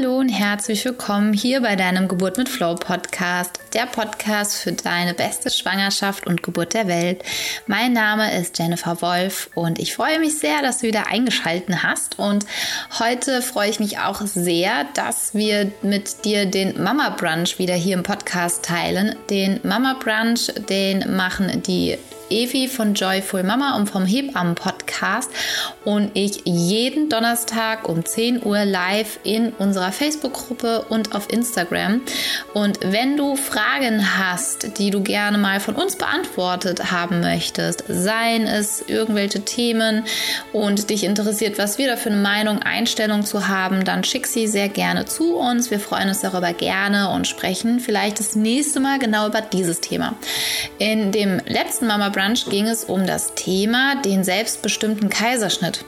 Hallo und herzlich willkommen hier bei deinem Geburt mit Flow Podcast, der Podcast für deine beste Schwangerschaft und Geburt der Welt. Mein Name ist Jennifer Wolf und ich freue mich sehr, dass du wieder eingeschalten hast und heute freue ich mich auch sehr, dass wir mit dir den Mama Brunch wieder hier im Podcast teilen. Den Mama Brunch, den machen die Evi von Joyful Mama und vom Hebammen Podcast und ich jeden Donnerstag um 10 Uhr live in unserer Facebook-Gruppe und auf Instagram. Und wenn du Fragen hast, die du gerne mal von uns beantwortet haben möchtest, seien es irgendwelche Themen und dich interessiert, was wir da für eine Meinung, Einstellung zu haben, dann schick sie sehr gerne zu uns. Wir freuen uns darüber gerne und sprechen vielleicht das nächste Mal genau über dieses Thema. In dem letzten Mama Brunch ging es um das Thema den selbstbestimmten Kaiserschnitt.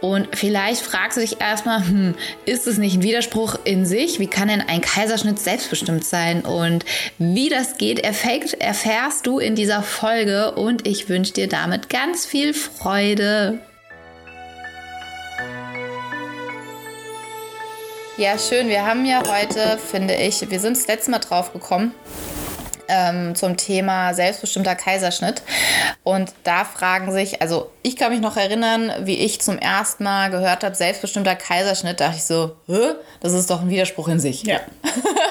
Und vielleicht fragst du dich erstmal, hm, ist es nicht ein Widerspruch in sich? Wie kann denn ein Kaiserschnitt selbstbestimmt sein? Und wie das geht, erfährst, erfährst du in dieser Folge und ich wünsche dir damit ganz viel Freude. Ja, schön. Wir haben ja heute, finde ich, wir sind das letzte Mal drauf gekommen, ähm, zum Thema selbstbestimmter Kaiserschnitt. Und da fragen sich, also ich kann mich noch erinnern, wie ich zum ersten Mal gehört habe, selbstbestimmter Kaiserschnitt, dachte ich so, Hä? das ist doch ein Widerspruch in sich. Ja.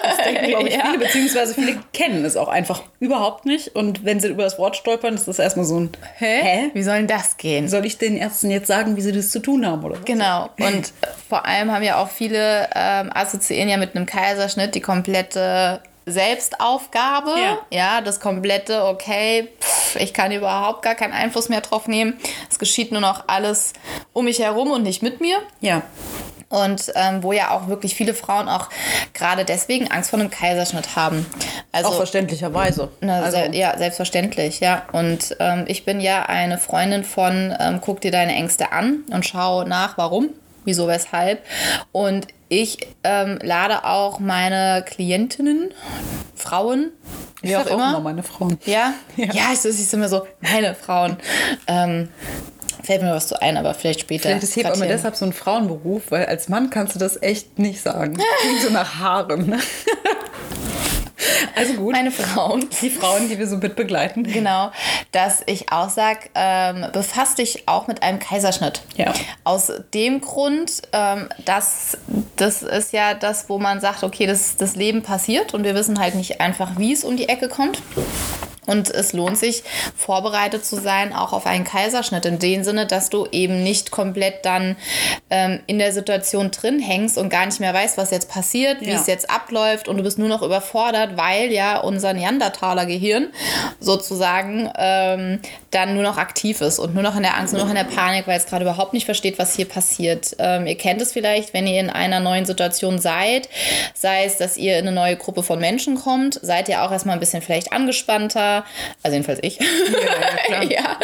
Das denken, glaube ich, viele, beziehungsweise viele kennen es auch einfach überhaupt nicht. Und wenn sie über das Wort stolpern, ist das erstmal so ein Hä? Hä? Wie soll denn das gehen? Soll ich den Ärzten jetzt sagen, wie sie das zu tun haben, oder was? Genau. Und vor allem haben ja auch viele ähm, assoziieren ja mit einem Kaiserschnitt die komplette Selbstaufgabe. Ja. ja, das komplette, okay, pff, ich kann überhaupt gar keinen Einfluss mehr drauf nehmen. Es geschieht nur noch alles um mich herum und nicht mit mir. Ja. Und ähm, wo ja auch wirklich viele Frauen auch gerade deswegen Angst vor einem Kaiserschnitt haben. Also, auch verständlicherweise. Na, also. ja, selbstverständlich, ja. Und ähm, ich bin ja eine Freundin von ähm, Guck dir deine Ängste an und schau nach, warum wieso, weshalb. Und ich ähm, lade auch meine Klientinnen, Frauen, wie ich auch immer. Auch immer meine Frauen. Ja, ja, ja ich, ich immer so, meine Frauen. Ähm, fällt mir was zu ein, aber vielleicht später. Vielleicht ist Hebamme deshalb so ein Frauenberuf, weil als Mann kannst du das echt nicht sagen. Klingt so nach Haaren. Also gut. Meine Frauen. Die Frauen, die wir so mit begleiten. Genau. Dass ich auch sage, ähm, befasst dich auch mit einem Kaiserschnitt. Ja. Aus dem Grund, ähm, dass das ist ja das, wo man sagt, okay, das, das Leben passiert und wir wissen halt nicht einfach, wie es um die Ecke kommt. Und es lohnt sich, vorbereitet zu sein, auch auf einen Kaiserschnitt. In dem Sinne, dass du eben nicht komplett dann ähm, in der Situation drin hängst und gar nicht mehr weißt, was jetzt passiert, wie ja. es jetzt abläuft und du bist nur noch überfordert, weil ja unser Neandertaler Gehirn sozusagen ähm, dann nur noch aktiv ist und nur noch in der Angst, nur noch in der Panik, weil es gerade überhaupt nicht versteht, was hier passiert. Ähm, ihr kennt es vielleicht, wenn ihr in einer neuen Situation seid, sei es, dass ihr in eine neue Gruppe von Menschen kommt, seid ihr auch erstmal ein bisschen vielleicht angespannter also jedenfalls ich. Ja, ja, ja.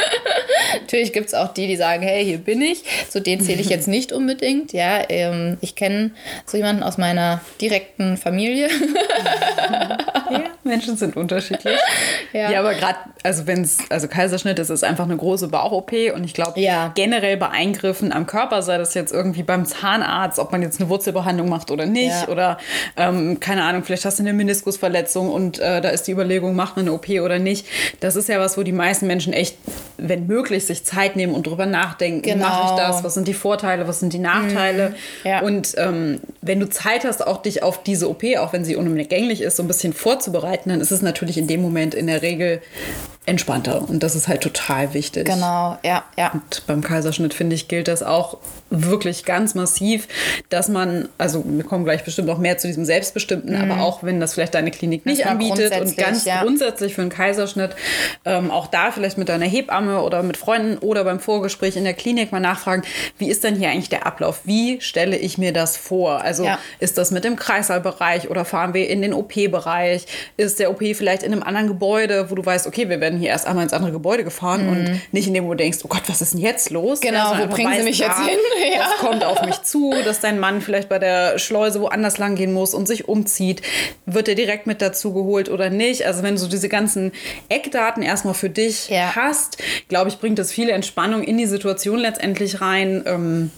Natürlich gibt es auch die, die sagen, hey, hier bin ich. Zu denen zähle ich jetzt nicht unbedingt. Ja, ähm, ich kenne so jemanden aus meiner direkten Familie. ja, Menschen sind unterschiedlich. Ja, ja aber gerade, also wenn es, also Kaiserschnitt ist, ist einfach eine große Bauch-OP und ich glaube, ja. generell bei Eingriffen am Körper, sei das jetzt irgendwie beim Zahnarzt, ob man jetzt eine Wurzelbehandlung macht oder nicht, ja. oder ähm, keine Ahnung, vielleicht hast du eine Meniskusverletzung und äh, da ist die Überlegung, macht man eine OP oder nicht. Das ist ja was, wo die meisten Menschen echt, wenn möglich, sich Zeit nehmen und drüber nachdenken. Genau. Mache ich das? Was sind die Vorteile? Was sind die Nachteile? Mhm. Ja. Und ähm, wenn du Zeit hast, auch dich auf diese OP, auch wenn sie unumgänglich ist, so ein bisschen vorzubereiten, dann ist es natürlich in dem Moment in der Regel entspannter. Und das ist halt total wichtig. Genau, ja, ja. Und beim Kaiserschnitt, finde ich, gilt das auch wirklich ganz massiv, dass man, also wir kommen gleich bestimmt noch mehr zu diesem Selbstbestimmten, mhm. aber auch wenn das vielleicht deine Klinik nicht anbietet und ganz ja. grundsätzlich für einen Kaiserschnitt, ähm, auch da vielleicht mit deiner Hebamme oder mit Freunden oder beim Vorgespräch in der Klinik mal nachfragen, wie ist denn hier eigentlich der Ablauf? Wie stelle ich mir das vor? Also ja. ist das mit dem Kreissaalbereich oder fahren wir in den OP-Bereich? Ist der OP vielleicht in einem anderen Gebäude, wo du weißt, okay, wir werden hier erst einmal ins andere Gebäude gefahren mhm. und nicht in dem, wo du denkst, oh Gott, was ist denn jetzt los? Genau, ja, wo bringen sie mich jetzt hin? Ja. Das kommt auf mich zu, dass dein Mann vielleicht bei der Schleuse woanders lang gehen muss und sich umzieht. Wird er direkt mit dazu geholt oder nicht? Also wenn du so diese ganzen Eckdaten erstmal für dich ja. hast, glaube ich, bringt das viele Entspannung in die Situation letztendlich rein. Ähm,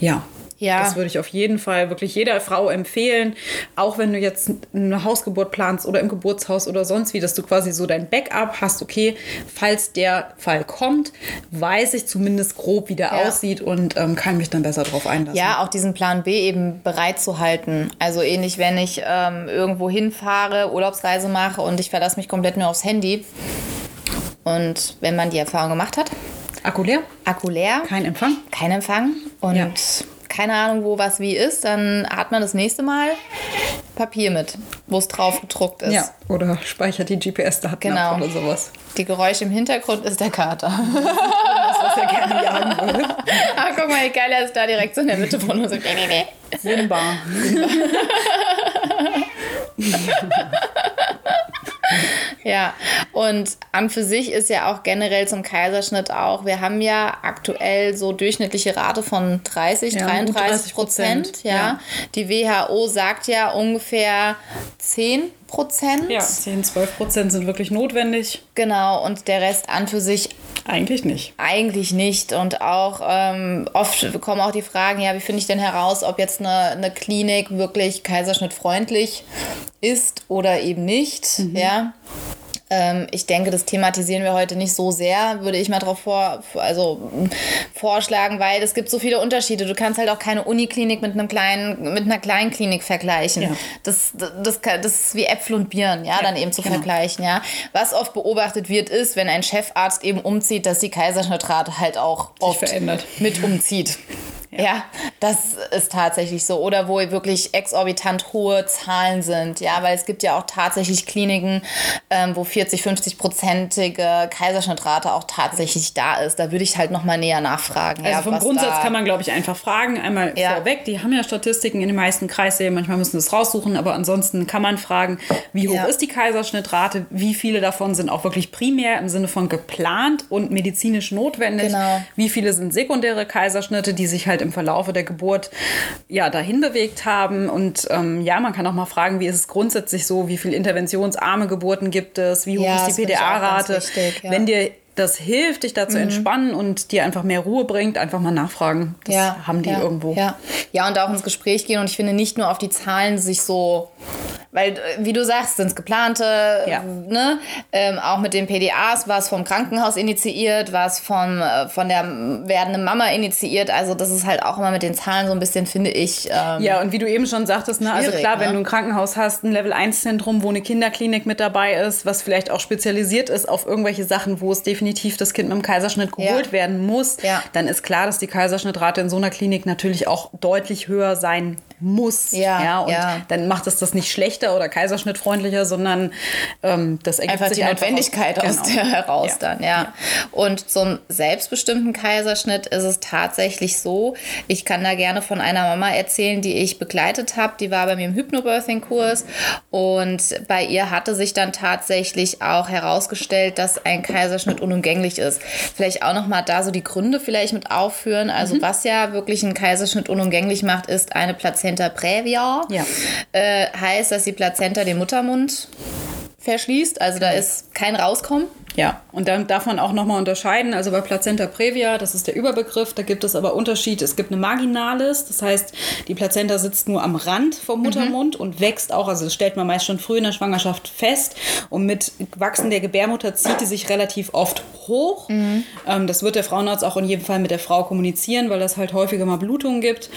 ja, Ja. Das würde ich auf jeden Fall wirklich jeder Frau empfehlen. Auch wenn du jetzt eine Hausgeburt planst oder im Geburtshaus oder sonst wie, dass du quasi so dein Backup hast. Okay, falls der Fall kommt, weiß ich zumindest grob, wie der ja. aussieht und ähm, kann mich dann besser darauf einlassen. Ja, auch diesen Plan B eben bereit zu halten. Also ähnlich, wenn ich ähm, irgendwo hinfahre, Urlaubsreise mache und ich verlasse mich komplett nur aufs Handy. Und wenn man die Erfahrung gemacht hat, Akku leer? Akku leer. Kein Empfang? Kein Empfang. Und ja keine Ahnung, wo was wie ist, dann hat man das nächste Mal Papier mit, wo es drauf gedruckt ist. Ja, oder speichert die GPS-Daten genau. oder sowas. Die Geräusche im Hintergrund ist der Kater. das, was er gerne jagen würde. ah, guck mal, wie geil er ist da direkt so in der Mitte von uns. Simba. Simba. Ja, und an für sich ist ja auch generell zum Kaiserschnitt auch, wir haben ja aktuell so durchschnittliche Rate von 30, ja, 33 Prozent. Ja. ja. Die WHO sagt ja ungefähr 10 Prozent. Ja, 10, 12 Prozent sind wirklich notwendig. Genau, und der Rest an für sich eigentlich nicht. Eigentlich nicht. Und auch ähm, oft kommen auch die Fragen, ja, wie finde ich denn heraus, ob jetzt eine, eine Klinik wirklich kaiserschnittfreundlich ist oder eben nicht. Mhm. Ja. Ähm, ich denke, das thematisieren wir heute nicht so sehr, würde ich mal darauf vor, also, vorschlagen, weil es gibt so viele Unterschiede. Du kannst halt auch keine Uniklinik mit, einem kleinen, mit einer kleinen Klinik vergleichen. Ja. Das, das, das, ist wie Äpfel und Birnen, ja, ja dann eben zu genau. vergleichen. Ja. Was oft beobachtet wird, ist, wenn ein Chefarzt eben umzieht, dass die Kaiserschnittrate halt auch oft mit umzieht. Ja. ja. das ist tatsächlich so. Oder wo wirklich exorbitant hohe Zahlen sind. Ja, weil es gibt ja auch tatsächlich Kliniken, ähm, wo 40, 50 prozentige Kaiserschnittrate auch tatsächlich da ist. Da würde ich halt nochmal näher nachfragen. Also ja, vom Grundsatz kann man, glaube ich, einfach fragen. Einmal ja. vorweg, die haben ja Statistiken in den meisten Kreissälen. Manchmal müssen sie es raussuchen, aber ansonsten kann man fragen, wie hoch ist die Kaiserschnittrate? Wie viele davon sind auch wirklich primär im Sinne von geplant und medizinisch notwendig? Genau. Wie viele sind sekundäre Kaiserschnitte, die sich halt halt im Verlaufe der Geburt ja dahin bewegt haben. Und ähm, ja, man kann auch mal fragen, wie ist es grundsätzlich so, wie viele interventionsarme Geburten gibt es, wie hoch ja, ist die PDA-Rate. Ja. Wenn dir das hilft, dich da zu mhm. entspannen und dir einfach mehr Ruhe bringt, einfach mal nachfragen. Das ja, haben die ja, irgendwo. Ja. ja, und auch ins Gespräch gehen. Und ich finde nicht nur auf die Zahlen sich so weil, äh, wie du sagst, sind es geplante, ja. ne? Ähm, auch mit den PDAs war es vom Krankenhaus initiiert, war es vom, äh, von der werdenden Mama initiiert. Also das ist halt auch immer mit den Zahlen so ein bisschen, finde ich. Ähm, ja, und wie du eben schon sagtest, ne? also klar, ne? wenn du ein Krankenhaus hast, ein Level-1-Zentrum, wo eine Kinderklinik mit dabei ist, was vielleicht auch spezialisiert ist auf irgendwelche Sachen, wo es definitiv das Kind mit dem Kaiserschnitt geholt ja. werden muss, ja. dann ist klar, dass die Kaiserschnittrate in so einer Klinik natürlich auch deutlich höher sein muss. Ja, ja und dann macht es das nicht schlechter oder kaiserschnittfreundlicher, sondern ähm, das ergibt einfach sich die einfach Notwendigkeit aus, genau. der heraus ja. dann, ja. ja. Und zum selbstbestimmten Kaiserschnitt ist es tatsächlich so, ich kann da gerne von einer Mama erzählen, die ich begleitet habe, die war bei mir im Hypnobirthing-Kurs und bei ihr hatte sich dann tatsächlich auch herausgestellt, dass ein Kaiserschnitt unumgänglich ist. Vielleicht auch nochmal da so die Gründe vielleicht mit aufführen. Also mhm. was ja wirklich einen Kaiserschnitt unumgänglich macht, ist eine Plazenta Plazenta previa. Ja. Äh, heißt, dass die Plazenta den Muttermund verschließt. Also da ist kein Rauskommen. Ja, und dann darf man auch nochmal unterscheiden. Also bei Plazenta previa, das ist der Überbegriff, da gibt es aber Unterschied. Es gibt eine Marginalis, das heißt, die Plazenta sitzt nur am Rand vom Muttermund mhm. und wächst auch. Also das stellt man meist schon früh in der Schwangerschaft fest. Und mit Wachsen der Gebärmutter zieht die sich relativ oft hoch. Mhm. Ähm, das wird der Frauenarzt auch in jedem Fall mit der Frau kommunizieren, weil das halt häufiger mal Blutungen gibt.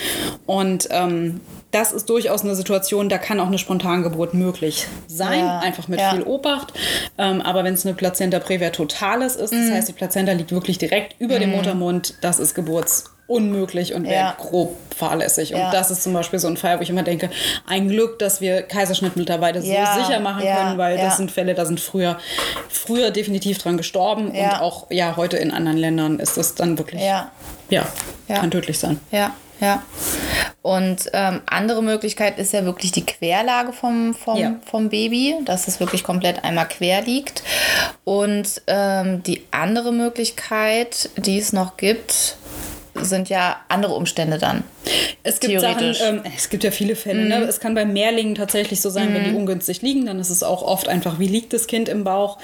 Und ähm, das ist durchaus eine Situation, da kann auch eine Spontangeburt möglich sein, ja, einfach mit ja. viel Obacht. Ähm, aber wenn es eine Plazenta previa totales ist, das mhm. heißt, die Plazenta liegt wirklich direkt über mhm. dem Muttermund, das ist geburtsunmöglich und wäre ja. grob fahrlässig. Und das ist zum Beispiel so ein Fall, wo ich immer denke, ein Glück, dass wir Kaiserschnitt mittlerweile so sicher machen können, weil das sind Fälle, da sind früher, früher definitiv dran gestorben und auch ja heute in anderen Ländern ist das dann wirklich, ja, kann tödlich sein. Ja. Ja. Und ähm, andere Möglichkeit ist ja wirklich die Querlage vom, vom, ja. vom Baby, dass es wirklich komplett einmal quer liegt. Und ähm, die andere Möglichkeit, die es noch gibt, sind ja andere Umstände dann. Es gibt Sachen, ähm, es gibt ja viele Fälle. Ne? Mhm. Ne? Es kann bei Mehrlingen tatsächlich so sein, mhm. wenn die mhm. ungünstig liegen, dann ist es auch oft einfach, wie liegt das Kind im Bauch.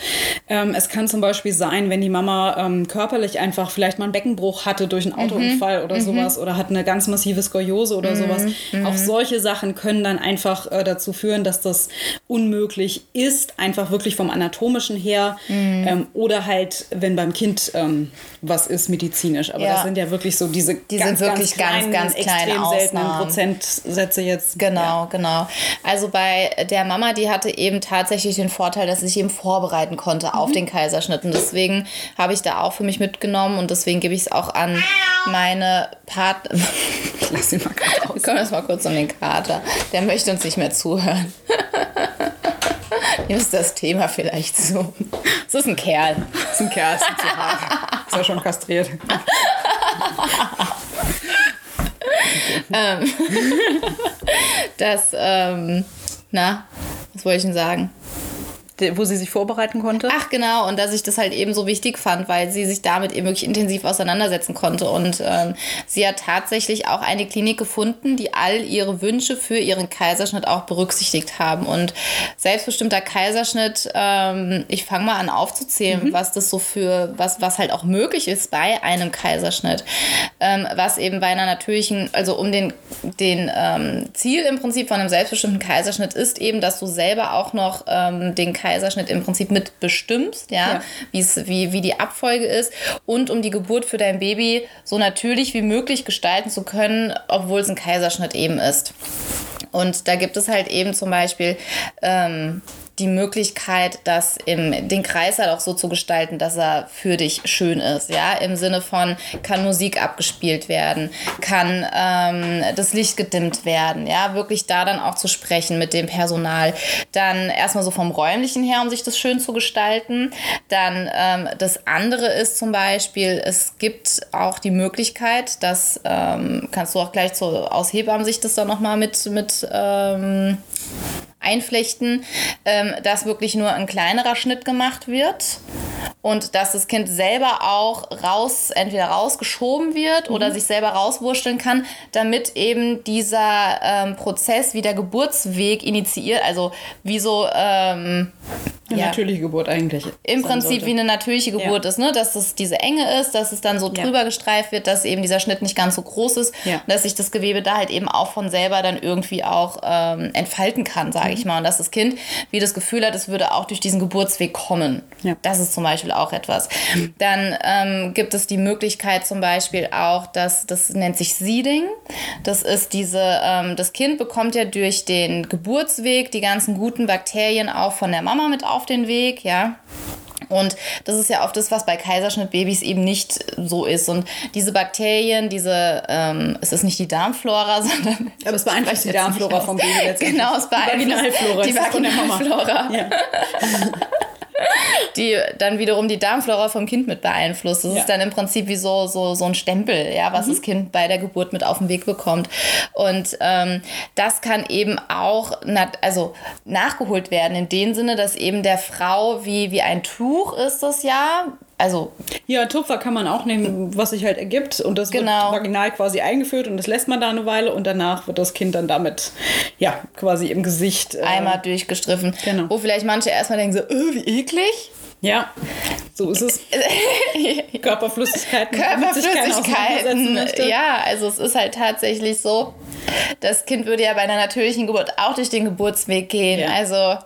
Ähm, es kann zum Beispiel sein, wenn die Mama ähm, körperlich einfach vielleicht mal einen Beckenbruch hatte durch einen mhm. Autounfall mhm. oder sowas oder hat eine ganz massive Skoliose oder sowas. Auch solche Sachen können dann einfach äh, dazu führen, dass das unmöglich ist, einfach wirklich vom anatomischen her ähm, oder halt, wenn beim Kind ähm, was ist medizinisch. Aber ja. das sind ja wirklich so diese die ganz, sind wirklich ganz, kleinen, ganz, ganz extrem seltenen Prozentsätze jetzt. Genau, ja. genau. Also bei der Mama, die hatte eben tatsächlich den Vorteil, dass sie sich eben vorbereiten konnte auf mhm. den Kaiserschnitt. Und deswegen habe ich da auch für mich mitgenommen und deswegen gebe ich es auch an meine Partner. Lass ihn mal kurz aus. Wir kommen jetzt mal kurz um den Kater. Der möchte uns nicht mehr zuhören. Hier ist das Thema vielleicht so. Es ist ein Kerl. Es ist ein Kerl, ist zu hart. Ist ja schon kastriert. ähm, das, ähm, na, was wollte ich denn sagen? Wo sie sich vorbereiten konnte. Ach genau, und dass ich das halt eben so wichtig fand, weil sie sich damit eben wirklich intensiv auseinandersetzen konnte. Und ähm, sie hat tatsächlich auch eine Klinik gefunden, die all ihre Wünsche für ihren Kaiserschnitt auch berücksichtigt haben. Und selbstbestimmter Kaiserschnitt, ähm, ich fange mal an aufzuzählen, mhm. was das so für, was, was halt auch möglich ist bei einem Kaiserschnitt. Ähm, was eben bei einer natürlichen, also um den, den ähm, Ziel im Prinzip von einem selbstbestimmten Kaiserschnitt ist eben, dass du selber auch noch ähm, den Kaiserschnitt Kaiserschnitt im Prinzip mitbestimmst, ja, ja. wie, wie die Abfolge ist und um die Geburt für dein Baby so natürlich wie möglich gestalten zu können, obwohl es ein Kaiserschnitt eben ist. Und da gibt es halt eben zum Beispiel ähm, die Möglichkeit, das im, den Kreis halt auch so zu gestalten, dass er für dich schön ist. Ja, im Sinne von, kann Musik abgespielt werden, kann ähm, das Licht gedimmt werden. Ja, wirklich da dann auch zu sprechen mit dem Personal. Dann erstmal so vom Räumlichen her, um sich das schön zu gestalten. Dann ähm, das andere ist zum Beispiel, es gibt auch die Möglichkeit, dass ähm, kannst du auch gleich so aus Hebammensicht das dann nochmal mit, mit ähm, einflechten, ähm, dass wirklich nur ein kleinerer Schnitt gemacht wird und dass das Kind selber auch raus, entweder rausgeschoben wird mhm. oder sich selber rauswurschteln kann, damit eben dieser ähm, Prozess wie der Geburtsweg initiiert, also wie so ähm, eine ja. natürliche Geburt eigentlich. Im Prinzip sollte. wie eine natürliche Geburt ja. ist, ne? dass es diese Enge ist, dass es dann so drüber ja. gestreift wird, dass eben dieser Schnitt nicht ganz so groß ist, ja. dass sich das Gewebe da halt eben auch von selber dann irgendwie auch ähm, entfalten kann, sage mhm. ich mal. Und dass das Kind wie das Gefühl hat, es würde auch durch diesen Geburtsweg kommen. Das ist zum Beispiel auch etwas. Dann ähm, gibt es die Möglichkeit zum Beispiel auch, dass das nennt sich Seeding. Das ist diese, ähm, das Kind bekommt ja durch den Geburtsweg die ganzen guten Bakterien auch von der Mama mit auf auf den Weg, ja. Und das ist ja oft das, was bei Kaiserschnittbabys eben nicht so ist. Und diese Bakterien, diese, ähm, es ist nicht die Darmflora, sondern. Aber es beeinflusst die Darmflora vom Baby letztendlich. Genau, es beeinflusst die Vaginalflora. Ja. die dann wiederum die Darmflora vom Kind mit beeinflusst. Das ja. ist dann im Prinzip wie so, so, so ein Stempel, ja, was mhm. das Kind bei der Geburt mit auf den Weg bekommt. Und ähm, das kann eben auch also nachgeholt werden in dem Sinne, dass eben der Frau wie, wie ein Tuch ist das ja, also. Ja, Tupfer kann man auch nehmen, was sich halt ergibt. Und das genau. wird vaginal quasi eingeführt und das lässt man da eine Weile und danach wird das Kind dann damit, ja, quasi im Gesicht. Äh, Einmal durchgestriffen. Genau. Wo vielleicht manche erstmal denken so, äh, wie eklig. Ja, so ist es. Körperflüssigkeiten. Körperflüssigkeiten. Ja, also es ist halt tatsächlich so, das Kind würde ja bei einer natürlichen Geburt auch durch den Geburtsweg gehen. Ja. Also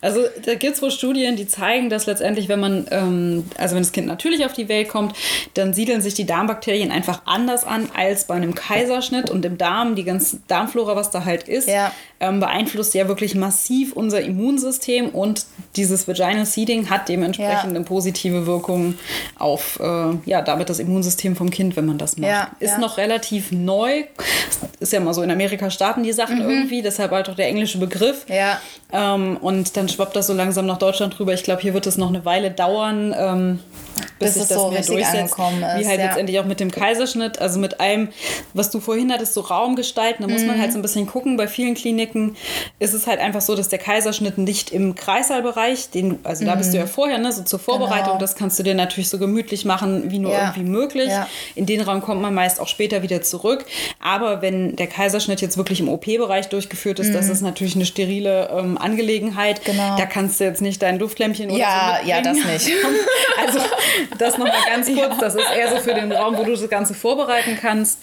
also da gibt es wohl Studien, die zeigen, dass letztendlich, wenn man, ähm, also wenn das Kind natürlich auf die Welt kommt, dann siedeln sich die Darmbakterien einfach anders an als bei einem Kaiserschnitt und im Darm, die ganze Darmflora, was da halt ist, ja. Ähm, beeinflusst ja wirklich massiv unser Immunsystem und dieses Vaginal Seeding hat dementsprechend ja. eine positive Wirkung auf, äh, ja, damit das Immunsystem vom Kind, wenn man das macht. Ja, ist noch relativ neu. Ist ja mal so, in Amerika starten die Sachen mhm. irgendwie, deshalb halt auch der englische Begriff. Ja. Ähm, und dann schwappt das so langsam nach Deutschland rüber. Ich glaube, hier wird es noch eine Weile dauern. Ähm, bis, bis sich das so mehr durchsetzt. Ist, wie halt ja. letztendlich auch mit dem Kaiserschnitt, also mit allem, was du vorhin hattest, so Raum gestalten. Da muss mhm. man halt so ein bisschen gucken. Bei vielen Kliniken ist es halt einfach so, dass der Kaiserschnitt nicht im Kreissaalbereich, den, also da bist du ja mhm. vorher, ne, so zur Vorbereitung, genau. das kannst du dir natürlich so gemütlich machen, wie nur ja. irgendwie möglich. Ja. In den Raum kommt man meist auch später wieder zurück. Aber wenn der Kaiserschnitt jetzt wirklich im OP-Bereich durchgeführt ist, mhm. das ist natürlich eine sterile ähm, Angelegenheit. Genau. Da kannst du jetzt nicht dein Duftlämpchen oder ja, so Ja, das nicht. also das nochmal ganz kurz. Ja. Das ist eher so für den Raum, wo du das Ganze vorbereiten kannst.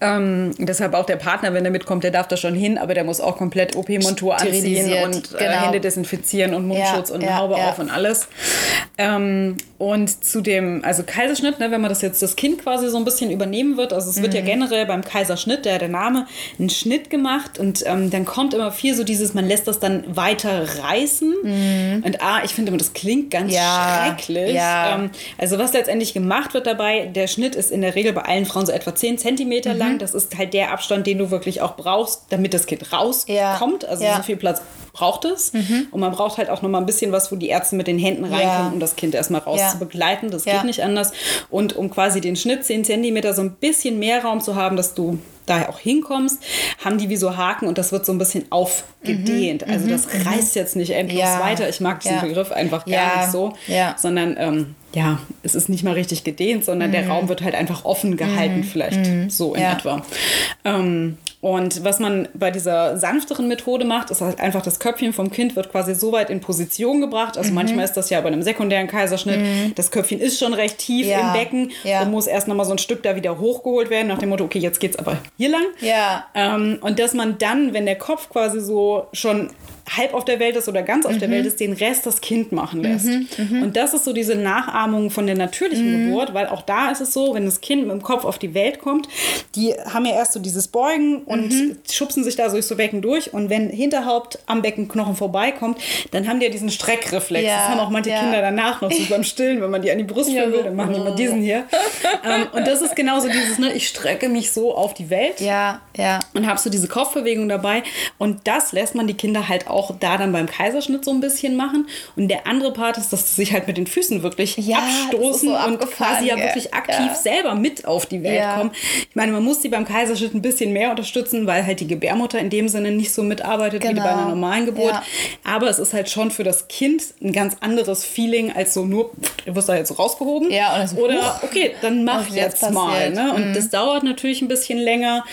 Ähm, deshalb auch der Partner, wenn der mitkommt, der darf da schon hin, aber der muss auch komplett OP-Montur anziehen und äh, genau. Hände desinfizieren und Mundschutz ja, und Haube auf und alles. Ähm, und zu dem, also Kaiserschnitt, ne, wenn man das jetzt das Kind quasi so ein bisschen übernehmen wird, also es mhm. wird ja mhm. generell beim Kaiserschnitt, der, der Name, ein Schnitt gemacht und ähm, dann kommt immer viel so dieses, man lässt das dann weiter reißen. Mhm. Und ah, ich finde immer, das klingt ganz ja. schrecklich. Ja. Ähm, also was letztendlich gemacht wird dabei, der Schnitt ist in der Regel bei allen Frauen so etwa 10 Zentimeter mhm. lang. Das ist halt der Abstand, den du wirklich auch brauchst, damit das Kind rauskommt. Ja. Also so viel Platz braucht es. Mhm. Und man braucht halt auch noch mal ein bisschen was, wo die Ärzte mit den Händen reinkommen, um das Kind erstmal raus zu begleiten. Das geht nicht anders. Und um quasi den Schnitt 10 Zentimeter so ein bisschen mehr Raum zu haben, dass du da auch hinkommst, haben die wie so Haken und das wird so ein bisschen aufgedehnt. Mhm. Also das mhm. reißt jetzt nicht endlos ja. weiter. Ich mag diesen ja. Begriff einfach gar ja. nicht so, sondern ähm, ja, es ist nicht mal richtig gedehnt, sondern mhm. der Raum wird halt einfach offen gehalten, mhm. vielleicht mhm. so in etwa. Ähm, und was man bei dieser sanfteren Methode macht, ist halt einfach das Köpfchen vom Kind wird quasi so weit in Position gebracht. Also mhm. manchmal ist das ja bei einem sekundären Kaiserschnitt. Mhm. Das Köpfchen ist schon recht tief ja. im Becken ja. und muss erst noch mal so ein Stück da wieder hochgeholt werden, nach dem Motto, okay, jetzt geht's aber hier lang. Ja. Ähm, und dass man dann, wenn der Kopf quasi so schon halb auf der Welt ist oder ganz auf mhm. der Welt ist, den Rest das Kind machen lässt. Mhm, mhm. Und das ist so diese Nachahmung von der natürlichen mhm. Geburt, weil auch da ist es so, wenn das Kind mit dem Kopf auf die Welt kommt, die haben ja erst so dieses Beugen und mhm. schubsen sich da durch so Becken durch und wenn Hinterhaupt am Beckenknochen vorbeikommt, dann haben die ja diesen Streckreflex. Ja, das haben auch manche ja. Kinder danach noch so beim Stillen, wenn man die an die Brust führen will, dann machen die mal diesen hier. ähm, und das ist genauso dieses, ne, ich strecke mich so auf die Welt ja, ja. und habe so diese Kopfbewegung dabei und das lässt man die Kinder halt auch auch da dann beim Kaiserschnitt so ein bisschen machen. Und der andere Part ist, dass sie sich halt mit den Füßen wirklich ja, abstoßen so und quasi ja wirklich aktiv ja. selber mit auf die Welt kommen. Ich meine, man muss sie beim Kaiserschnitt ein bisschen mehr unterstützen, weil halt die Gebärmutter in dem Sinne nicht so mitarbeitet genau. wie bei einer genau. normalen Geburt. Aber es ist halt schon für das Kind ein ganz anderes Feeling als so nur, du wirst da jetzt so rausgehoben. Ja, und so, Oder okay, dann mach jetzt, jetzt mal. Ne? Und mhm. das dauert natürlich ein bisschen länger.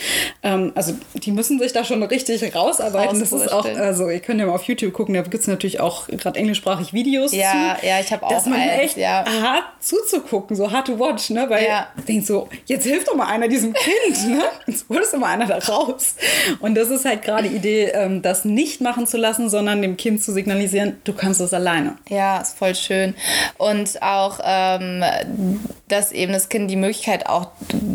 Ähm, also die müssen sich da schon richtig rausarbeiten. Das ist auch, also ihr könnt könnt ja mal auf YouTube gucken, da gibt es natürlich auch gerade englischsprachig Videos ja, zu. Ja, ich habe auch Dass man eins, echt ja. hart zuzugucken, so hard to watch, ne? Weil ja. denkst so, jetzt hilft doch mal einer diesem Kind, ne? Jetzt holst du mal einer da raus. Und das ist halt gerade die Idee, ähm, das nicht machen zu lassen, sondern dem Kind zu signalisieren, du kannst das alleine. Ja, ist voll schön. Und auch, ähm, dass eben das Kind die Möglichkeit auch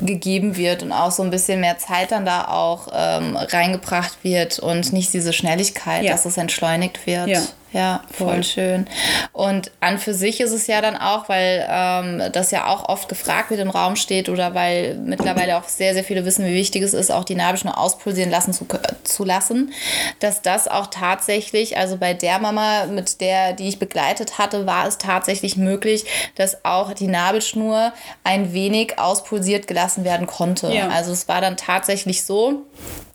gegeben wird und auch so ein bisschen mehr Zeit dann da auch ähm, reingebracht wird und nicht diese Schnelligkeit, ja. dass es entschleunigt wird. Ja. Ja, voll, voll, schön. Und an für sich ist es ja dann auch, weil ähm, das ja auch oft gefragt wird im Raum steht oder weil mittlerweile auch sehr, sehr viele wissen, wie wichtig es ist, auch die Nabelschnur auspulsieren lassen zu, zu lassen, dass das auch tatsächlich, also bei der Mama, mit der, die ich begleitet hatte, war es tatsächlich möglich, dass auch die Nabelschnur ein wenig auspulsiert gelassen werden konnte. Ja. Also es war dann tatsächlich so,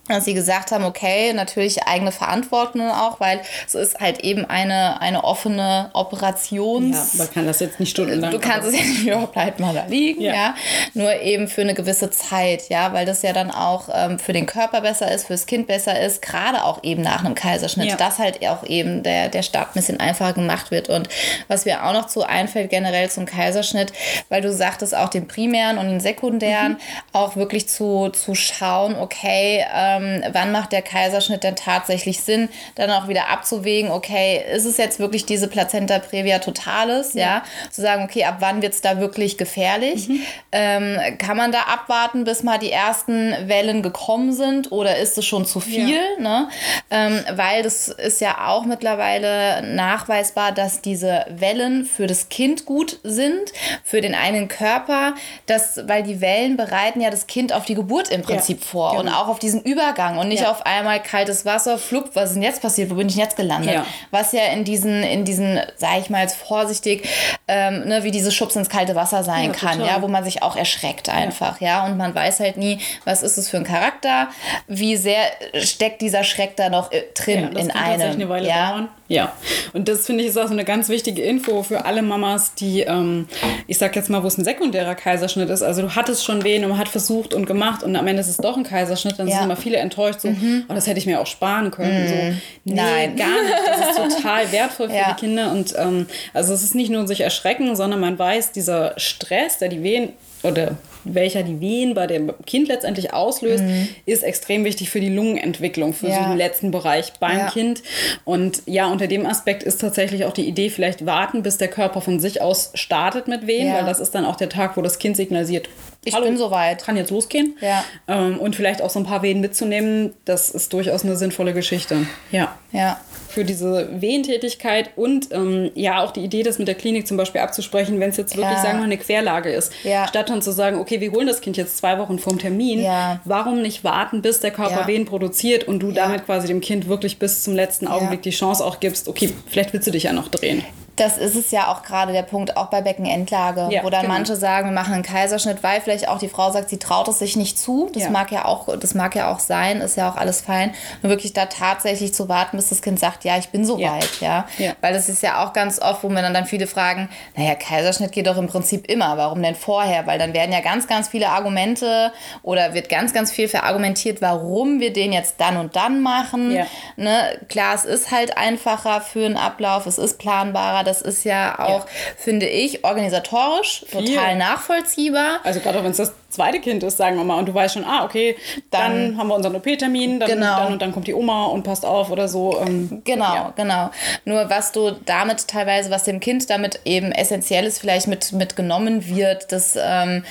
dass sie gesagt haben, okay, natürlich eigene Verantwortung auch, weil es ist halt eben eine, eine offene Operations... Ja, man kann das jetzt nicht stundenlang... Du kannst es ja nicht, ja, bleib mal da liegen, ja. ja. Nur eben für eine gewisse Zeit, ja, weil das ja dann auch ähm, für den Körper besser ist, fürs Kind besser ist, gerade auch eben nach einem Kaiserschnitt, ja. dass halt auch eben der, der Start ein bisschen einfacher gemacht wird. Und was mir auch noch zu einfällt generell zum Kaiserschnitt, weil du sagtest auch den primären und den sekundären, mhm. auch wirklich zu, zu schauen, okay, ähm, ähm, wann macht der Kaiserschnitt denn tatsächlich Sinn, dann auch wieder abzuwägen, okay, ist es jetzt wirklich diese Plazenta previa totalis, ja, ja? zu sagen, okay, ab wann wird es da wirklich gefährlich? Mhm. Ähm, kann man da abwarten, bis mal die ersten Wellen gekommen sind oder ist es schon zu viel? Ja. Ne? Ähm, weil das ist ja auch mittlerweile nachweisbar, dass diese Wellen für das Kind gut sind, für den einen Körper, dass, weil die Wellen bereiten ja das Kind auf die Geburt im Prinzip ja. vor genau. und auch auf diesen Über Übergang und nicht ja. auf einmal kaltes Wasser, flupp, was ist denn jetzt passiert, wo bin ich jetzt gelandet? Ja. Was ja in diesen, in diesen, sag ich mal jetzt vorsichtig, ähm, ne, wie dieses Schubs ins kalte Wasser sein ja, kann, ja, wo man sich auch erschreckt einfach, ja. Und man weiß halt nie, was ist es für ein Charakter, wie sehr steckt dieser Schreck da noch äh, drin in einem. Eine ja. Dauern. Ja, und das finde ich ist auch so eine ganz wichtige Info für alle Mamas, die, ähm, ich sag jetzt mal, wo es ein sekundärer Kaiserschnitt ist. Also du hattest schon wen und man hat versucht und gemacht und am Ende ist es doch ein Kaiserschnitt, dann sind immer viele enttäuscht, so, mhm. oh, das hätte ich mir auch sparen können. Mhm. So, nee, Nein, gar nicht. Das ist total wertvoll für ja. die Kinder und ähm, also es ist nicht nur sich erschrecken, sondern man weiß, dieser Stress, der die Wehen oder welcher die Wehen bei dem Kind letztendlich auslöst, mhm. ist extrem wichtig für die Lungenentwicklung, für ja. so den letzten Bereich beim ja. Kind. Und ja, unter dem Aspekt ist tatsächlich auch die Idee, vielleicht warten, bis der Körper von sich aus startet mit Wehen, ja. weil das ist dann auch der Tag, wo das Kind signalisiert, ich Hallo, bin soweit. Kann jetzt losgehen. Ja. Ähm, und vielleicht auch so ein paar Wehen mitzunehmen, das ist durchaus eine sinnvolle Geschichte. Ja. Ja für diese Wehentätigkeit und ähm, ja auch die Idee, das mit der Klinik zum Beispiel abzusprechen, wenn es jetzt wirklich, sagen wir, eine Querlage ist. Ja. Statt dann zu sagen, okay, wir holen das Kind jetzt zwei Wochen vorm Termin, ja. warum nicht warten, bis der Körper ja. Wehen produziert und du damit quasi dem Kind wirklich bis zum letzten Augenblick die Chance auch gibst, okay, vielleicht willst du dich ja noch drehen. Das ist es ja auch gerade der Punkt, auch bei Beckenendlage, ja, wo dann genau. manche sagen, wir machen einen Kaiserschnitt, weil vielleicht auch die Frau sagt, sie traut es sich nicht zu. Das ja. mag ja auch, das mag ja auch sein, ist ja auch alles fein. Nur wirklich da tatsächlich zu warten, bis das Kind sagt, ja, ich bin soweit, ja. ja. Weil das ist ja auch ganz oft, wo mir dann, dann viele fragen, naja, Kaiserschnitt geht doch im Prinzip immer, warum denn vorher? Weil dann werden ja ganz, ganz viele Argumente oder wird ganz, ganz viel verargumentiert, warum wir den jetzt dann und dann machen. Ne? Klar, es ist halt einfacher für einen Ablauf, es ist planbarer das ist ja auch, ja. finde ich, organisatorisch total nachvollziehbar. Also gerade wenn es das zweite Kind ist, sagen wir mal, und du weißt schon, ah, okay, dann, dann haben wir unseren OP-Termin, dann, genau. dann und dann kommt die Oma und passt auf oder so. Ähm, genau, ja. genau. Nur was du damit teilweise, was dem Kind damit eben essentiell ist, vielleicht mit, mitgenommen wird, das ähm,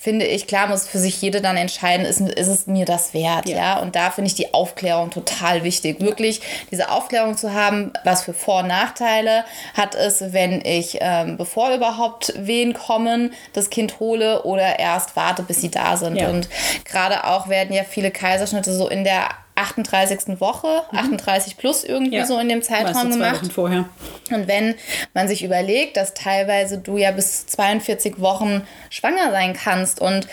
finde ich, klar muss für sich jede dann entscheiden, ist, ist es mir das wert, ja. ja? Und da finde ich die Aufklärung total wichtig. Wirklich diese Aufklärung zu haben, was für Vor- und Nachteile hat es, wenn ich, ähm, bevor überhaupt Wehen kommen, das Kind hole oder erst warte warte, bis sie da sind. Ja. Und gerade auch werden ja viele Kaiserschnitte so in der 38. Woche, mhm. 38 plus irgendwie ja. so in dem Zeitraum gemacht. Und wenn man sich überlegt, dass teilweise du ja bis 42 Wochen schwanger sein kannst und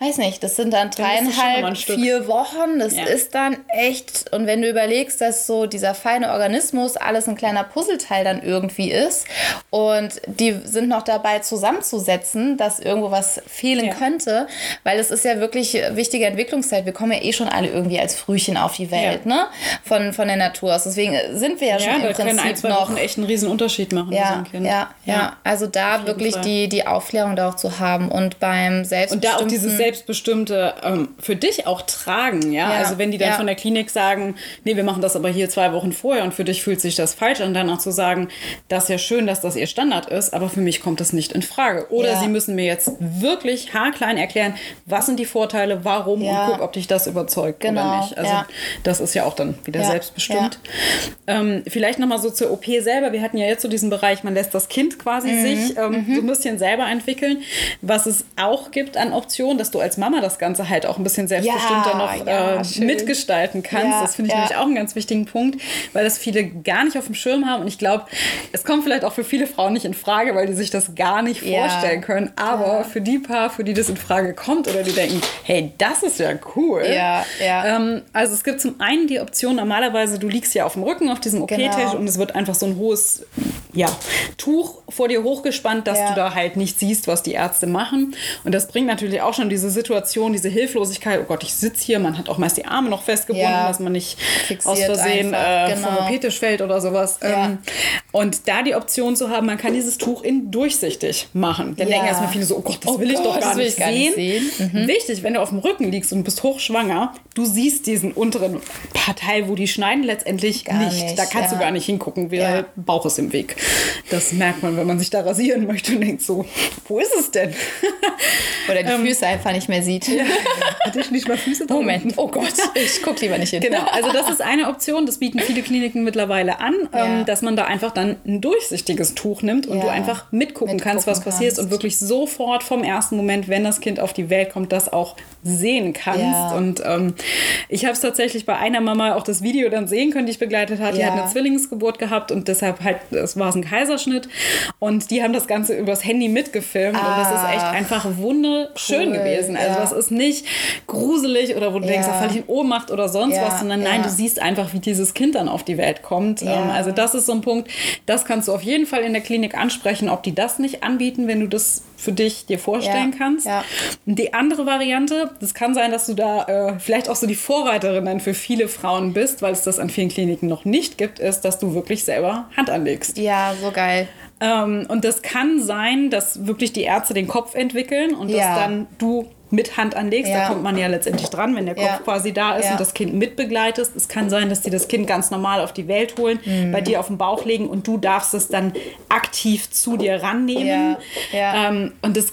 weiß nicht, das sind dann dreieinhalb, vier Wochen. Das ja. ist dann echt. Und wenn du überlegst, dass so dieser feine Organismus alles ein kleiner Puzzleteil dann irgendwie ist und die sind noch dabei zusammenzusetzen, dass irgendwo was fehlen ja. könnte, weil es ist ja wirklich wichtige Entwicklungszeit. Wir kommen ja eh schon alle irgendwie als Frühchen auf die Welt, ja. ne? Von, von der Natur aus. Deswegen sind wir ja, schon im Prinzip ein, zwei noch Wochen echt einen riesen Unterschied machen. Ja, ja, ja, Also da wirklich die, die Aufklärung darauf zu haben und beim Selbstbestimmten... Und da auch dieses selbstbestimmte ähm, für dich auch tragen, ja? ja. Also wenn die dann ja. von der Klinik sagen, nee, wir machen das aber hier zwei Wochen vorher und für dich fühlt sich das falsch an, dann auch zu sagen, das ist ja schön, dass das ihr Standard ist, aber für mich kommt das nicht in Frage. Oder ja. sie müssen mir jetzt wirklich haarklein erklären, was sind die Vorteile, warum und guck, ob dich das überzeugt genau. oder nicht. Also das ist ja auch dann wieder selbstbestimmt. Ähm, vielleicht nochmal so zur OP selber. Wir hatten ja jetzt so diesen Bereich, man lässt das Kind quasi mhm. sich ähm, mhm. so ein bisschen selber entwickeln. Was es auch gibt an Optionen, dass du als Mama das Ganze halt auch ein bisschen selbstbestimmter ja, noch ja, äh, mitgestalten kannst. Ja, das finde ich nämlich auch einen ganz wichtigen Punkt, weil das viele gar nicht auf dem Schirm haben. Und ich glaube, es kommt vielleicht auch für viele Frauen nicht in Frage, weil die sich das gar nicht vorstellen können. Aber für die paar, für die das in Frage kommt oder die denken, hey, das ist ja cool. Ja, ja. Ähm, also es gibt zum einen die Option, normalerweise, du liegst ja auf dem Rücken auf diesem OK-Tisch genau. und es wird einfach so ein hohes ja, Tuch vor dir hochgespannt, dass du da halt nicht siehst, was die Ärzte machen. Und das bringt natürlich auch schon diese Situation, diese Hilflosigkeit, oh Gott, ich sitze hier, man hat auch meist die Arme noch festgebunden, ja. dass man nicht aus Versehen äh, genau. vom OP-Tisch fällt oder sowas. Ja. Ähm, und da die Option zu haben, man kann dieses Tuch in durchsichtig machen. Dann ja. denken erstmal viele so, oh Gott, das oh will ich Gott, doch gar nicht, gar sehen. nicht sehen. Mhm. Wichtig, wenn du auf dem Rücken liegst und bist hochschwanger, du siehst diesen unteren Partei, wo die schneiden, letztendlich nicht. nicht. Da kannst du gar nicht hingucken, der Bauch ist im Weg. Das merkt man, wenn man sich da rasieren möchte und denkt so, wo ist es denn? Oder die ähm, Füße einfach nicht mehr sieht. Ja. Hatte ich nicht mal Füße drin? Moment, oh Gott, ich gucke lieber nicht hin. Genau, also das ist eine Option, das bieten viele Kliniken mittlerweile an, ja. ähm, dass man da einfach dann ein durchsichtiges Tuch nimmt und ja. du einfach mitgucken, mitgucken kannst, was passiert und wirklich sofort vom ersten Moment, wenn das Kind auf die Welt kommt, das auch sehen kannst. Und ähm, ich habe es tatsächlich bei einer Mama auch das Video dann sehen können, die ich begleitet hat. Die hat eine Zwillingsgeburt gehabt und deshalb halt, es war ein Kaiserschnitt. Und die haben das Ganze übers Handy mitgefilmt ah, und das ist echt ah. einfach wunderschön cool, gewesen. Also ja. das ist nicht gruselig oder wo du ja. denkst, da falle ich in Ohnmacht oder sonst ja, was, sondern nein, du siehst einfach, wie dieses Kind dann auf die Welt kommt. Ähm, also das ist so ein Punkt, das kannst du auf jeden Fall in der Klinik ansprechen, ob die das nicht anbieten, wenn du das für dich dir vorstellen kannst. Und die andere Variante, das kann sein, dass du da äh, vielleicht auch so die Vorreiterin dann für viele Frauen bist, weil es das an vielen Kliniken noch nicht gibt, ist, dass du wirklich selber Hand anlegst. Ja, so geil. Ähm, und das kann sein, dass wirklich die Ärzte den Kopf entwickeln und ja. dass dann du mit Hand anlegst, ja. da kommt man ja letztendlich dran, wenn der Kopf ja. quasi da ist ja. und das Kind mitbegleitest. Es kann sein, dass die das Kind ganz normal auf die Welt holen, mhm. bei dir auf den Bauch legen und du darfst es dann aktiv zu dir rannehmen. Ähm, und das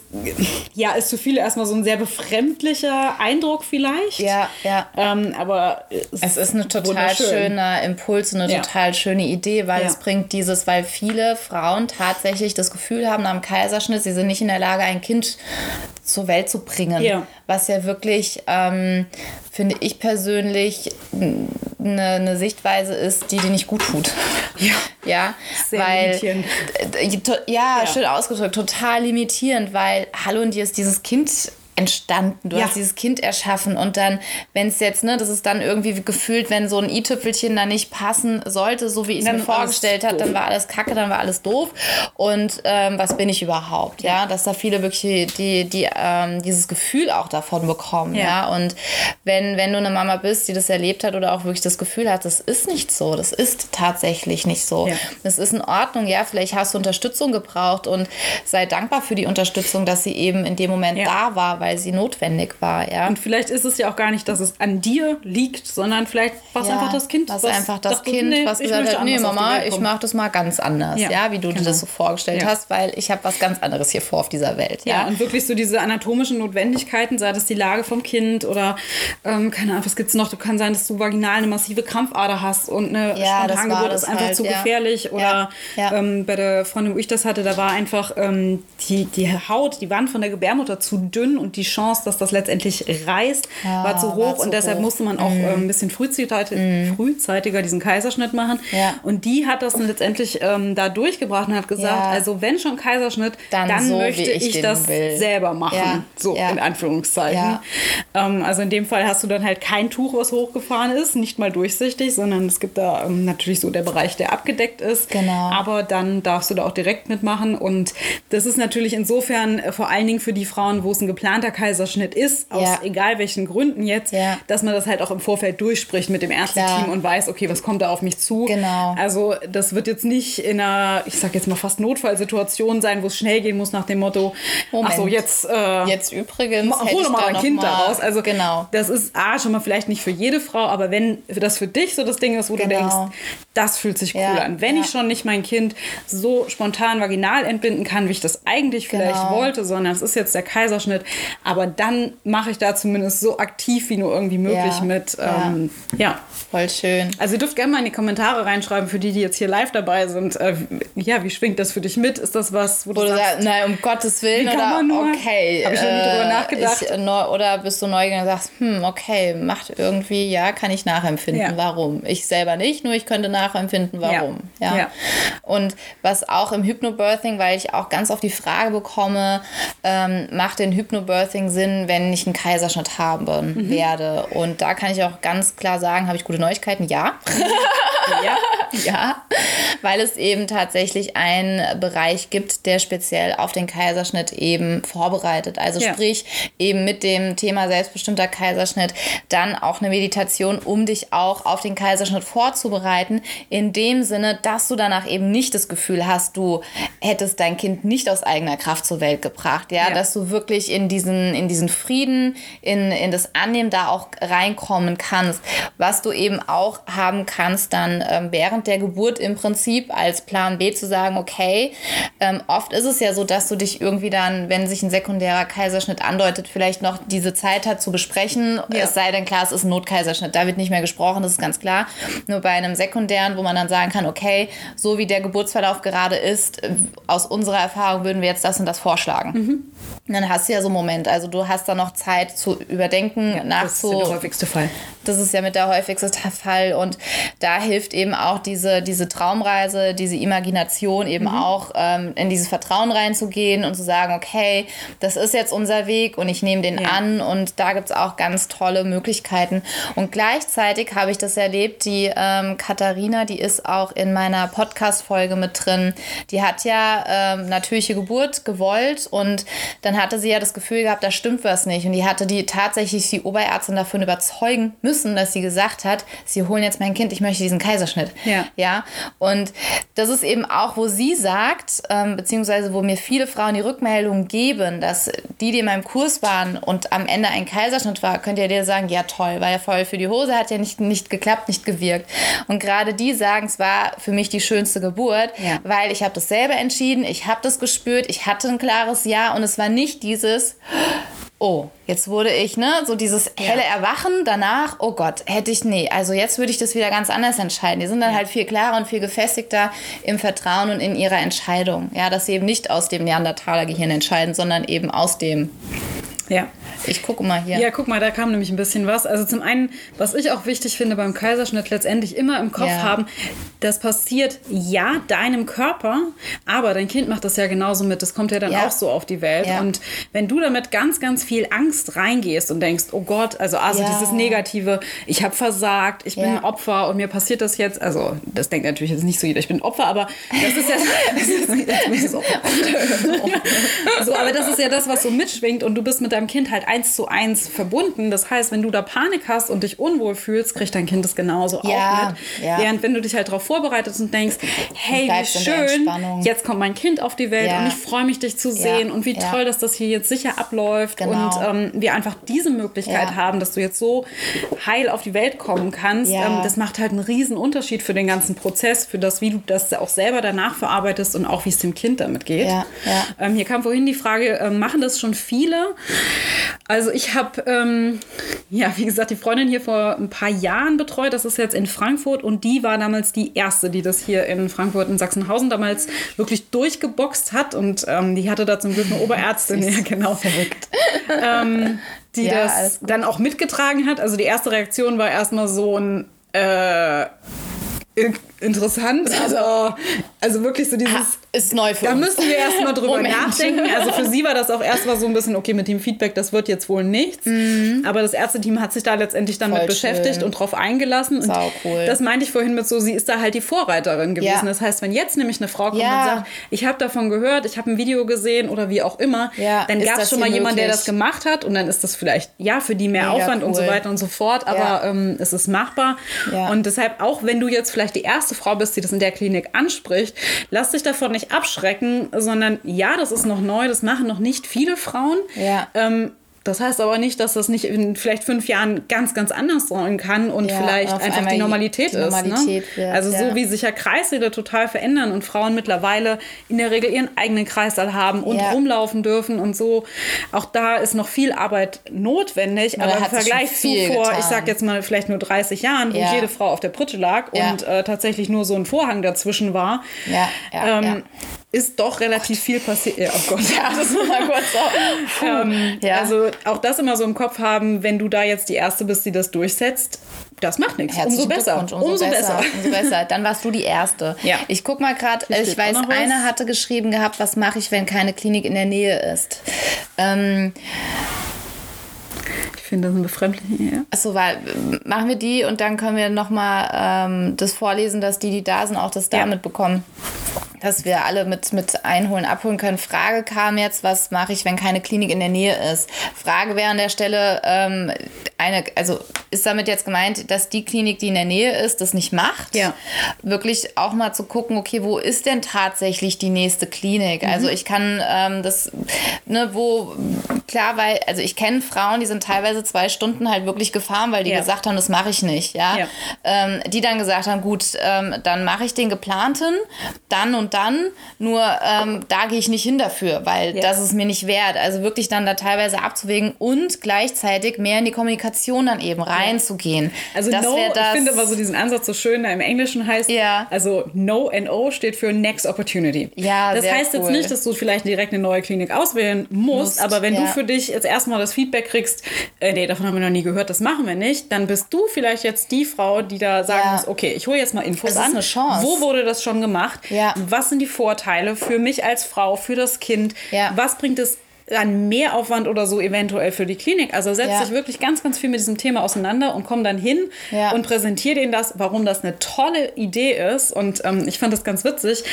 ja, ist für viele erstmal so ein sehr befremdlicher Eindruck vielleicht. Ja, ja. Ähm, aber es, es, ist ein total schöner Impuls, eine total schöne Idee, weil es bringt dieses, weil viele Frauen tatsächlich das Gefühl haben, nach dem Kaiserschnitt, sie sind nicht in der Lage, ein Kind zur Welt zu bringen. Ja. Was ja wirklich, ähm, finde ich persönlich, eine, eine Sichtweise ist, die dir nicht gut tut. Ja. Ja, Sehr weil, limitierend. Ja, ja, schön ausgedrückt, total limitierend, weil, hallo, und dir ist dieses Kind entstanden. Du ja. hast dieses Kind erschaffen und dann, wenn es jetzt, ne, das ist dann irgendwie gefühlt, wenn so ein i-Tüpfelchen da nicht passen sollte, so wie ich es mir vorgestellt habe, dann war alles kacke, dann war alles doof. Und ähm, was bin ich überhaupt? Ja, dass da viele wirklich die, die ähm, dieses Gefühl auch davon bekommen. Ja. ja. Und wenn, wenn du eine Mama bist, die das erlebt hat oder auch wirklich das Gefühl hat, das ist nicht so, das ist tatsächlich nicht so. Ja. Das ist in Ordnung, ja, vielleicht hast du Unterstützung gebraucht und sei dankbar für die Unterstützung, dass sie eben in dem Moment ja. da war, weil weil sie notwendig war, ja. Und vielleicht ist es ja auch gar nicht, dass es an dir liegt, sondern vielleicht war es ja, einfach das Kind. Was einfach das Kind, nee, was gesagt hat, nee Mama, ich mache das mal ganz anders, ja, ja wie du genau. dir das so vorgestellt ja. hast, weil ich habe was ganz anderes hier vor auf dieser Welt. Ja? und wirklich so diese anatomischen Notwendigkeiten, sei das die Lage vom Kind oder ähm, keine Ahnung, was gibt es noch? Du kann sein, dass du vaginal eine massive Krampfader hast und eine ja, Spontangeburt ist einfach halt, zu gefährlich. Oder ähm, bei der Freundin, wo ich das hatte, da war einfach ähm, die, die Haut, die Wand von der Gebärmutter zu dünn und die Chance, dass das letztendlich reißt, ja, war zu hoch war zu und deshalb hoch. musste man auch mm. äh, ein bisschen frühzeitiger, mm. frühzeitiger diesen Kaiserschnitt machen. Ja. Und die hat das dann letztendlich ähm, da durchgebracht und hat gesagt, ja. also wenn schon Kaiserschnitt, dann, dann so, möchte ich, ich das will. selber machen, so in Anführungszeichen. Ähm, also in dem Fall hast du dann halt kein Tuch, was hochgefahren ist, nicht mal durchsichtig, sondern es gibt da ähm, natürlich so der Bereich, der abgedeckt ist. Genau. Aber dann darfst du da auch direkt mitmachen und das ist natürlich insofern äh, vor allen Dingen für die Frauen, wo es ein geplanter geplanter Kaiserschnitt ist, aus ja. egal welchen Gründen jetzt, ja. dass man das halt auch im Vorfeld durchspricht mit dem Ärzteteam und weiß, okay, was kommt da auf mich zu. Genau. Also das wird jetzt nicht in einer, ich sag jetzt mal fast Notfallsituation sein, wo es schnell gehen muss nach dem Motto, Moment. ach so, jetzt, äh, jetzt übrigens, hol doch mal dein Kind da raus. Also genau. das ist A, schon mal vielleicht nicht für jede Frau, aber wenn das für dich so das Ding ist, wo genau. du denkst, das fühlt sich cool ja. an. Wenn ja. ich schon nicht mein Kind so spontan vaginal entbinden kann, wie ich das eigentlich vielleicht genau. wollte, sondern es ist jetzt der Kaiserschnitt, aber dann mache ich da zumindest so aktiv wie nur irgendwie möglich ja. mit. Ähm, ja. ja. Voll schön. Also ihr dürft gerne mal in die Kommentare reinschreiben, für die, die jetzt hier live dabei sind. Äh, ja, wie schwingt das für dich mit? Ist das was, wo du oder, sagst, nein, um Gottes Willen oder okay. Habe ich noch nie drüber äh, nachgedacht. Ich, oder bist du neugierig und sagst, hm, okay, macht irgendwie, ja, kann ich nachempfinden. Ja. Warum? Ich selber nicht, nur ich könnte nachempfinden, warum. Ja. ja. Und was auch im Hypnobirthing, weil ich auch ganz oft die Frage bekomme, ähm, macht den Hypnobirthing Sinn, wenn ich einen Kaiserschnitt haben mhm. werde? Und da kann ich auch ganz klar sagen, habe ich gute Neuigkeiten? Ja. ja. ja, weil es eben tatsächlich einen Bereich gibt, der speziell auf den Kaiserschnitt eben vorbereitet. Also ja. sprich eben mit dem Thema selbstbestimmter Kaiserschnitt dann auch eine Meditation, um dich auch auf den Kaiserschnitt vorzubereiten, in dem Sinne, dass du danach eben nicht das Gefühl hast, du hättest dein Kind nicht aus eigener Kraft zur Welt gebracht, ja, ja. dass du wirklich in diesen, in diesen Frieden, in, in das Annehmen da auch reinkommen kannst, was du eben auch haben kannst dann ähm, während der Geburt im Prinzip als Plan B zu sagen, okay, ähm, oft ist es ja so, dass du dich irgendwie dann, wenn sich ein sekundärer Kaiserschnitt andeutet, vielleicht noch diese Zeit hat zu besprechen. Ja. Es sei denn, klar, es ist ein Notkaiserschnitt. Da wird nicht mehr gesprochen, das ist ganz klar. Nur bei einem sekundären, wo man dann sagen kann, okay, so wie der Geburtsverlauf gerade ist, aus unserer Erfahrung würden wir jetzt das und das vorschlagen. Mhm. Dann hast du ja so einen Moment. Also du hast da noch Zeit zu überdenken, ja, nach das ist der häufigste Fall. Das ist ja mit der häufigste Fall. Und da hilft eben auch diese, diese Traumreise, diese Imagination eben mhm. auch ähm, in dieses Vertrauen reinzugehen und zu sagen, okay, das ist jetzt unser Weg und ich nehme den ja. an. Und da gibt es auch ganz tolle Möglichkeiten. Und gleichzeitig habe ich das erlebt, die ähm, Katharina, die ist auch in meiner Podcast-Folge mit drin. Die hat ja ähm, natürliche Geburt gewollt und dann hatte sie ja das Gefühl gehabt, da stimmt was nicht. Und die hatte die tatsächlich die Oberärztin davon überzeugen müssen, dass sie gesagt hat, sie holen jetzt mein Kind, ich möchte diesen Kaiserschnitt. Ja. ja? Und das ist eben auch, wo sie sagt, ähm, beziehungsweise wo mir viele Frauen die Rückmeldung geben, dass die, die in meinem Kurs waren und am Ende ein Kaiserschnitt war, könnt ihr dir sagen, ja toll, war ja voll für die Hose, hat ja nicht, nicht geklappt, nicht gewirkt. Und gerade die sagen, es war für mich die schönste Geburt, ja. weil ich habe das selber entschieden, ich habe das gespürt, ich hatte ein klares Ja und es war nicht nicht dieses, oh, jetzt wurde ich, ne, so dieses helle Erwachen danach, oh Gott, hätte ich, nee, also jetzt würde ich das wieder ganz anders entscheiden. Die sind dann ja. halt viel klarer und viel gefestigter im Vertrauen und in ihrer Entscheidung. Ja, dass sie eben nicht aus dem Neandertaler Gehirn entscheiden, sondern eben aus dem ja. Ich gucke mal hier. Ja, guck mal, da kam nämlich ein bisschen was. Also zum einen, was ich auch wichtig finde beim Kaiserschnitt, letztendlich immer im Kopf ja. haben, das passiert ja deinem Körper, aber dein Kind macht das ja genauso mit. Das kommt ja dann ja. auch so auf die Welt. Ja. Und wenn du damit ganz, ganz viel Angst reingehst und denkst, oh Gott, also, also dieses Negative, ich habe versagt, ich bin ein Opfer und mir passiert das jetzt, also das denkt natürlich jetzt nicht so jeder, ich bin ein Opfer, aber das ist ja das ist, so, aber das ist ja das, was so mitschwingt und du bist mit deinem Kind halt eins zu eins verbunden. Das heißt, wenn du da Panik hast und dich unwohl fühlst, kriegt dein Kind das genauso ja, auch mit. Ja. Während wenn du dich halt darauf vorbereitest und denkst, hey, wie schön, jetzt kommt mein Kind auf die Welt ja. und ich freue mich, dich zu sehen und wie toll, dass das hier jetzt sicher abläuft genau. und ähm, wir einfach diese Möglichkeit haben, dass du jetzt so heil auf die Welt kommen kannst. Ähm, das macht halt einen riesen Unterschied für den ganzen Prozess, für das, wie du das auch selber danach verarbeitest und auch wie es dem Kind damit geht. Ähm, hier kam vorhin die Frage, äh, machen das schon viele? Also ich habe, ähm, ja, wie gesagt, die Freundin hier vor ein paar Jahren betreut. Das ist jetzt in Frankfurt und die war damals die erste, die das hier in Frankfurt in Sachsenhausen damals wirklich durchgeboxt hat. Und ähm, die hatte da zum Glück eine Oberärztin, ja genau. Verrückt, ähm, die ja, das dann auch mitgetragen hat. Also die erste Reaktion war erstmal so ein äh, interessant. Also, also wirklich so dieses. Ha, ist neu für Da uns. müssen wir erstmal drüber nachdenken. Also für sie war das auch erstmal so ein bisschen, okay, mit dem Feedback, das wird jetzt wohl nichts. Mhm. Aber das Ärzteteam hat sich da letztendlich dann Voll mit beschäftigt schön. und drauf eingelassen. Und cool. das meinte ich vorhin mit so, sie ist da halt die Vorreiterin gewesen. Ja. Das heißt, wenn jetzt nämlich eine Frau kommt ja. und sagt, ich habe davon gehört, ich habe ein Video gesehen oder wie auch immer, ja. dann gab es schon mal jemanden, der das gemacht hat und dann ist das vielleicht, ja, für die mehr Mega Aufwand cool. und so weiter und so fort. Aber ähm, es ist machbar. Und deshalb, auch wenn du jetzt vielleicht die erste erste Frau bist, die das in der Klinik anspricht, lass dich davon nicht abschrecken, sondern ja, das ist noch neu, das machen noch nicht viele Frauen. Ja. Ähm, das heißt aber nicht, dass das nicht in vielleicht fünf Jahren ganz, ganz anders sein kann und ja, vielleicht einfach die Normalität, die Normalität ist. Ne? Wird, also ja. so wie sich ja Kreissäle total verändern und Frauen mittlerweile in der Regel ihren eigenen Kreissaal haben und ja. rumlaufen dürfen und so. Auch da ist noch viel Arbeit notwendig, aber im Vergleich zu vor, getan. ich sag jetzt mal vielleicht nur 30 Jahren, wo jede Frau auf der Pritsche lag und äh, tatsächlich nur so ein Vorhang dazwischen war, ähm, ist doch relativ viel passiert. Ja, oh Gott. Ja, das ist mal kurz so. ähm, ja. Also auch das immer so im Kopf haben, wenn du da jetzt die Erste bist, die das durchsetzt, das macht nichts. Umso besser. Umso, umso besser. besser. Umso besser. Dann warst du die Erste. Ja. Ich guck mal gerade, ich weiß, eine hatte geschrieben gehabt, was mache ich, wenn keine Klinik in der Nähe ist. Ähm, ich finde das ein befremdlich. Ja. Achso, weil machen wir die und dann können wir nochmal ähm, das vorlesen, dass die, die da sind, auch das damit ja. bekommen dass wir alle mit, mit einholen, abholen können. Frage kam jetzt, was mache ich, wenn keine Klinik in der Nähe ist? Frage wäre an der Stelle, ähm, eine, also ist damit jetzt gemeint, dass die Klinik, die in der Nähe ist, das nicht macht? Ja. Wirklich auch mal zu gucken, okay, wo ist denn tatsächlich die nächste Klinik? Mhm. Also ich kann ähm, das, ne, wo, klar, weil, also ich kenne Frauen, die sind teilweise zwei Stunden halt wirklich gefahren, weil die ja. gesagt haben, das mache ich nicht, ja. ja. Ähm, die dann gesagt haben, gut, ähm, dann mache ich den geplanten, dann und dann, nur ähm, da gehe ich nicht hin dafür, weil ja. das ist mir nicht wert. Also wirklich dann da teilweise abzuwägen und gleichzeitig mehr in die Kommunikation dann eben reinzugehen. Also das no, das, ich finde aber so diesen Ansatz so schön, der im Englischen heißt, ja. also No NO steht für Next Opportunity. Ja, Das heißt cool. jetzt nicht, dass du vielleicht direkt eine neue Klinik auswählen musst, musst aber wenn du für dich jetzt erstmal das Feedback kriegst, äh, nee, davon haben wir noch nie gehört, das machen wir nicht, dann bist du vielleicht jetzt die Frau, die da sagen ja. muss, okay, ich hole jetzt mal Infos das an. Ist eine Chance. Wo wurde das schon gemacht? Ja. Was sind die Vorteile für mich als Frau, für das Kind? Ja. Was bringt es an Mehraufwand oder so eventuell für die Klinik. Also setzt ja. sich wirklich ganz, ganz viel mit diesem Thema auseinander und komm dann hin ja. und präsentiert ihnen das, warum das eine tolle Idee ist. Und ähm, ich fand das ganz witzig.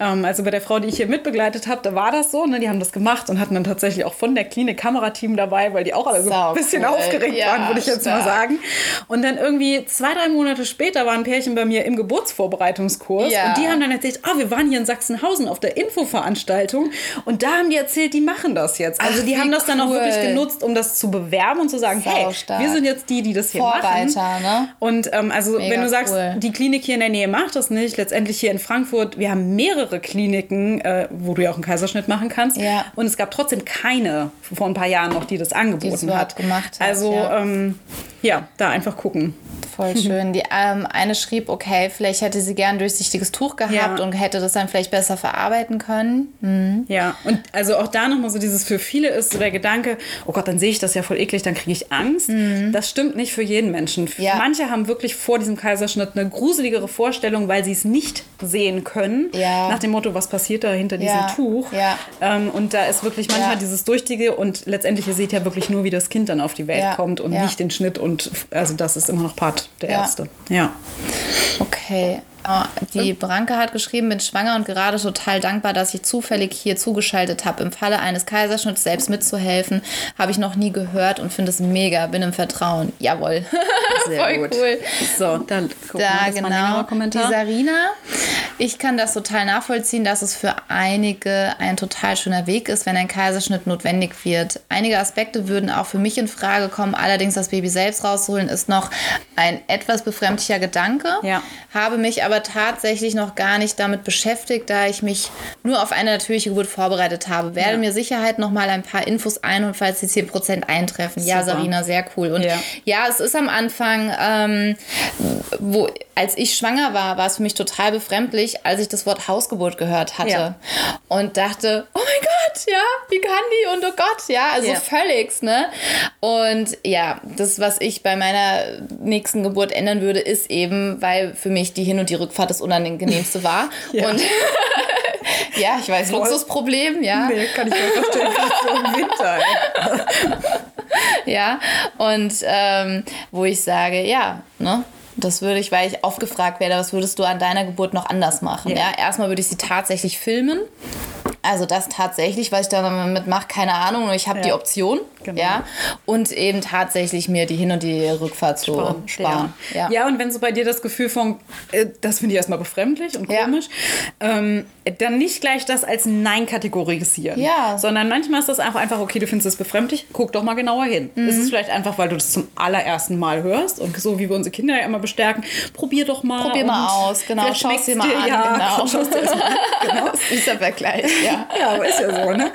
Ähm, also bei der Frau, die ich hier mitbegleitet habe, da war das so. Ne? Die haben das gemacht und hatten dann tatsächlich auch von der Klinik Kamerateam dabei, weil die auch alle so ein bisschen cool. aufgeregt ja, waren, würde ich jetzt stark. mal sagen. Und dann irgendwie zwei, drei Monate später waren ein Pärchen bei mir im Geburtsvorbereitungskurs und die haben dann erzählt, oh, wir waren hier in Sachsenhausen auf der Infoveranstaltung und da haben die erzählt, die machen das jetzt. Also Ach, die haben das dann auch wirklich genutzt, um das zu bewerben und zu sagen, Sau hey, stark. wir sind jetzt die, die das hier Vorreiter, machen. Ne? Und ähm, also Mega wenn du sagst, cool. die Klinik hier in der Nähe macht das nicht, letztendlich hier in Frankfurt, wir haben mehrere Kliniken, äh, wo du ja auch einen Kaiserschnitt machen kannst. Ja. Und es gab trotzdem keine vor ein paar Jahren noch, die das angeboten die hat. Gemacht hat. Also ja. Ähm, ja, da einfach gucken. Voll schön. Die ähm, eine schrieb, okay, vielleicht hätte sie gern ein durchsichtiges Tuch gehabt ja. und hätte das dann vielleicht besser verarbeiten können. Mhm. Ja, und also auch da nochmal so dieses für viele ist so der Gedanke, oh Gott, dann sehe ich das ja voll eklig, dann kriege ich Angst. Mhm. Das stimmt nicht für jeden Menschen. Ja. Manche haben wirklich vor diesem Kaiserschnitt eine gruseligere Vorstellung, weil sie es nicht sehen können. Ja. Nach dem Motto, was passiert da hinter diesem Tuch? Ähm, und da ist wirklich manchmal dieses Durchtige und letztendlich, ihr seht ja wirklich nur, wie das Kind dann auf die Welt kommt und nicht den Schnitt und also das ist immer noch Part der ja. erste. Ja. Okay. Ah, die Branke hat geschrieben, bin schwanger und gerade total dankbar, dass ich zufällig hier zugeschaltet habe. Im Falle eines Kaiserschnitts selbst mitzuhelfen, habe ich noch nie gehört und finde es mega. Bin im Vertrauen. Jawohl. Sehr Voll gut. cool. So, dann gucken da, wir genau. Kommentar. Die Sarina. Ich kann das total nachvollziehen, dass es für einige ein total schöner Weg ist, wenn ein Kaiserschnitt notwendig wird. Einige Aspekte würden auch für mich in Frage kommen. Allerdings das Baby selbst rausholen ist noch ein etwas befremdlicher Gedanke. Ja. Habe mich aber aber tatsächlich noch gar nicht damit beschäftigt, da ich mich nur auf eine natürliche Geburt vorbereitet habe. Werde ja. mir Sicherheit noch mal ein paar Infos einholen, falls die 10% eintreffen. Super. Ja, Sarina, sehr cool. Und ja, ja es ist am Anfang, ähm, wo, als ich schwanger war, war es für mich total befremdlich, als ich das Wort Hausgeburt gehört hatte. Ja. Und dachte, oh mein Gott, ja, wie kann die? Und oh Gott, ja, also ja. völligst, ne? Und ja, das, was ich bei meiner nächsten Geburt ändern würde, ist eben, weil für mich die Hin- und die Rückfahrt das Unangenehmste war. ja. Und ja, ich weiß, Voll. Luxusproblem, ja. Nee, kann ich mir vorstellen, so im Winter. ja, und ähm, wo ich sage, ja, ne? Das würde ich, weil ich oft gefragt werde, was würdest du an deiner Geburt noch anders machen? Ja. ja? Erstmal würde ich sie tatsächlich filmen. Also das tatsächlich, was ich damit mache, keine Ahnung. Nur ich habe ja. die Option. Genau. Ja. Und eben tatsächlich mir die Hin- und die Rückfahrt zu sparen. sparen. Ja. ja. und wenn so bei dir das Gefühl von, äh, das finde ich erstmal befremdlich und komisch, ähm, dann nicht gleich das als Nein kategorisieren. Ja. Sondern manchmal ist das einfach, einfach okay, du findest es befremdlich, guck doch mal genauer hin. Mhm. Das ist vielleicht einfach, weil du das zum allerersten Mal hörst und so wie wir unsere Kinder ja immer bestärken, probier doch mal. Probier mal aus, genau. Schau es dir mal an. Ja, genau. Schau dir mal an. Genau. ist der Vergleich, ja. ja, aber ist ja so, ne?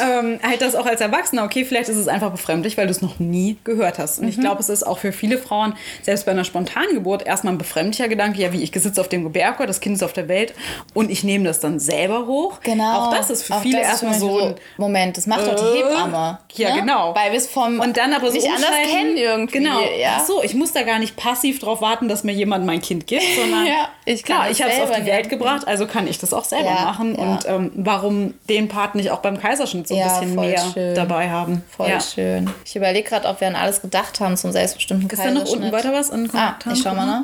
ähm, halt das auch als Erwachsener, okay, vielleicht ist es einfach befremdlich, weil du es noch nie gehört hast. Und mhm. ich glaube, es ist auch für viele Frauen, selbst bei einer spontanen Geburt, erstmal ein befremdlicher Gedanke, ja, wie ich sitze auf dem Gebärkor, das Kind ist auf der Welt und ich nehme das dann selber hoch. Genau. Auch das ist für auch viele erstmal so ein Moment, das macht doch die äh, Hebamme. Ja, ne? genau. Weil wir es vom und dann aber so nicht anders kennen irgendwie. Genau. Ja. Ach so, ich muss da gar nicht passiv darauf warten, dass mir jemand mein Kind gibt, sondern ja, ich klar, ich habe es auf die Welt gebracht, also kann ich das auch selber ja, machen. Und ähm, warum den Part nicht auch beim Kaiserschnitt so ein bisschen mehr schön. dabei haben? Voll schön. Ich überlege gerade, ob wir an alles gedacht haben zum selbstbestimmten Ist Kaiserschnitt. Ist da noch unten weiter was an Kommentaren? Ah, ich schau mal nach.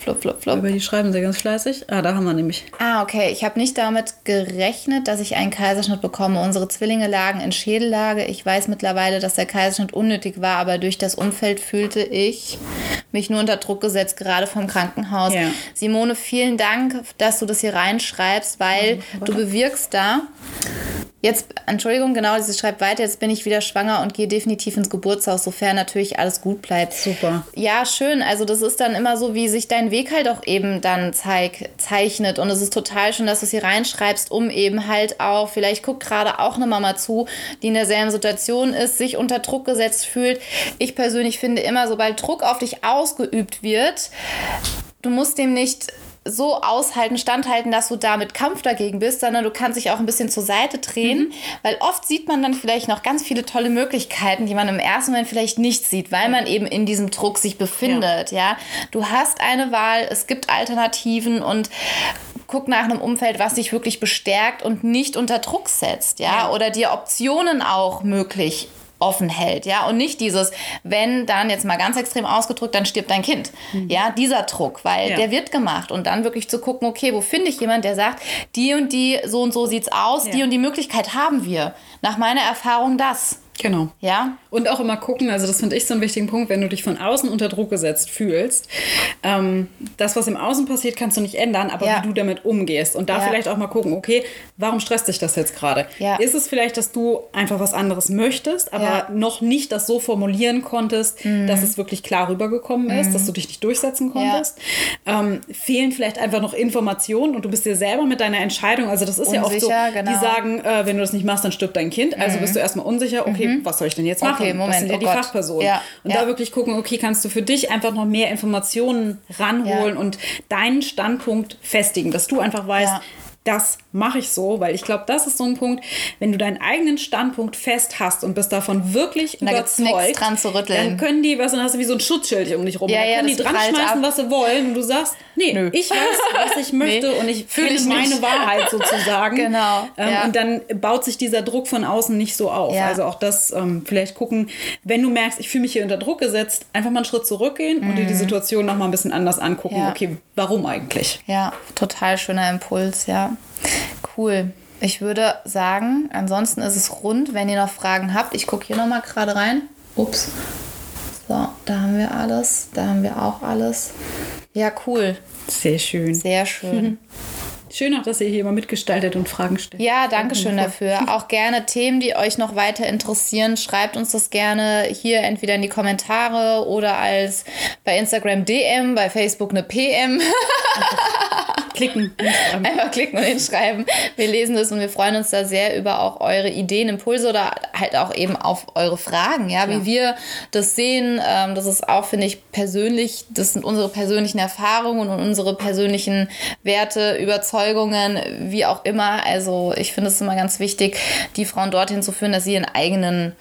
Flop, flop, flop. Über die schreiben sie ganz fleißig. Ah, da haben wir nämlich. Ah, okay. Ich habe nicht damit gerechnet, dass ich einen Kaiserschnitt bekomme. Unsere Zwillinge lagen in Schädellage. Ich weiß mittlerweile, dass der Kaiserschnitt unnötig war, aber durch das Umfeld fühlte ich mich nur unter Druck gesetzt, gerade vom Krankenhaus. Ja. Simone, vielen Dank, dass du das hier reinschreibst, weil ja, du bewirkst da, Jetzt, Entschuldigung, genau, sie schreibt weiter, jetzt bin ich wieder schwanger und gehe definitiv ins Geburtshaus, sofern natürlich alles gut bleibt. Super. Ja, schön. Also das ist dann immer so, wie sich dein Weg halt auch eben dann zeig, zeichnet. Und es ist total schön, dass du es hier reinschreibst, um eben halt auch, vielleicht guckt gerade auch eine Mama zu, die in derselben Situation ist, sich unter Druck gesetzt fühlt. Ich persönlich finde immer, sobald Druck auf dich ausgeübt wird, du musst dem nicht so aushalten, standhalten, dass du da mit Kampf dagegen bist, sondern du kannst dich auch ein bisschen zur Seite drehen, mhm. weil oft sieht man dann vielleicht noch ganz viele tolle Möglichkeiten, die man im ersten Moment vielleicht nicht sieht, weil man eben in diesem Druck sich befindet, ja. ja? Du hast eine Wahl, es gibt Alternativen und guck nach einem Umfeld, was dich wirklich bestärkt und nicht unter Druck setzt, ja, ja. oder dir Optionen auch möglich offen hält, ja, und nicht dieses, wenn dann jetzt mal ganz extrem ausgedrückt, dann stirbt dein Kind, mhm. ja, dieser Druck, weil ja. der wird gemacht und dann wirklich zu gucken, okay, wo finde ich jemanden, der sagt, die und die, so und so sieht's aus, ja. die und die Möglichkeit haben wir, nach meiner Erfahrung das. Genau. Ja. Und auch immer gucken, also das finde ich so einen wichtigen Punkt, wenn du dich von außen unter Druck gesetzt fühlst. Ähm, das, was im Außen passiert, kannst du nicht ändern, aber ja. wie du damit umgehst. Und da ja. vielleicht auch mal gucken, okay, warum stresst dich das jetzt gerade? Ja. Ist es vielleicht, dass du einfach was anderes möchtest, aber noch nicht das so formulieren konntest, mhm. dass es wirklich klar rübergekommen ist, mhm. dass du dich nicht durchsetzen konntest? Ähm, fehlen vielleicht einfach noch Informationen und du bist dir selber mit deiner Entscheidung, also das ist unsicher, ja oft so, genau. die sagen, äh, wenn du das nicht machst, dann stirbt dein Kind. Also mhm. bist du erstmal unsicher, okay, okay, mhm. was soll ich denn jetzt machen? Okay, Moment, das sind ja oh die Gott. Fachpersonen. Ja, und ja. da wirklich gucken, okay, kannst du für dich einfach noch mehr Informationen ranholen und deinen Standpunkt festigen, dass du einfach weißt, das mache ich so, weil ich glaube, das ist so ein Punkt, wenn du deinen eigenen Standpunkt fest hast und bist davon wirklich da überzeugt, dran zu rütteln. dann können die, was dann hast du wie so ein Schutzschild um dich rum, ja, dann können ja, die dran schmeißen, was sie wollen und du sagst, nee, Nö. ich weiß, was ich möchte nee, und ich fühle meine Wahrheit sozusagen. genau. Ähm, ja. Und dann baut sich dieser Druck von außen nicht so auf. Also auch das ähm, vielleicht gucken, wenn du merkst, ich fühle mich hier unter Druck gesetzt, einfach mal einen Schritt zurückgehen mhm. und dir die mhm. Situation noch mal ein bisschen anders angucken. Okay, warum eigentlich? Ja, total schöner Impuls, ja. Cool. Ich würde sagen, ansonsten ist es rund. Wenn ihr noch Fragen habt, ich gucke hier noch mal gerade rein. Ups. So, da haben wir alles. Da haben wir auch alles. Ja, cool. Sehr schön. Sehr schön. Schön auch, dass ihr hier immer mitgestaltet und Fragen stellt. Ja, danke schön dafür. Auch gerne Themen, die euch noch weiter interessieren, schreibt uns das gerne hier entweder in die Kommentare oder als bei Instagram DM, bei Facebook eine PM. klicken. Einfach klicken und hinschreiben. Wir lesen das und wir freuen uns da sehr über auch eure Ideen, Impulse oder halt auch eben auf eure Fragen, ja, wie ja. wir das sehen. Ähm, das ist auch, finde ich, persönlich, das sind unsere persönlichen Erfahrungen und unsere persönlichen Werte, Überzeugungen, wie auch immer. Also ich finde es immer ganz wichtig, die Frauen dorthin zu führen, dass sie ihren eigenen